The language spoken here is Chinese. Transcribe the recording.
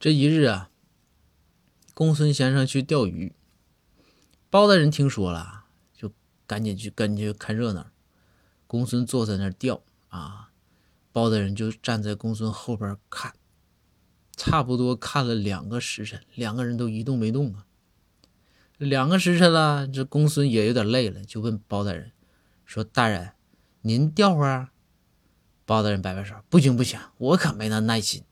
这一日啊，公孙先生去钓鱼，包大人听说了，就赶紧去跟去看热闹。公孙坐在那儿钓啊，包大人就站在公孙后边看，差不多看了两个时辰，两个人都一动没动啊。两个时辰了，这公孙也有点累了，就问包大人说：“大人，您钓会儿？”包大人摆摆手：“不行不行，我可没那耐心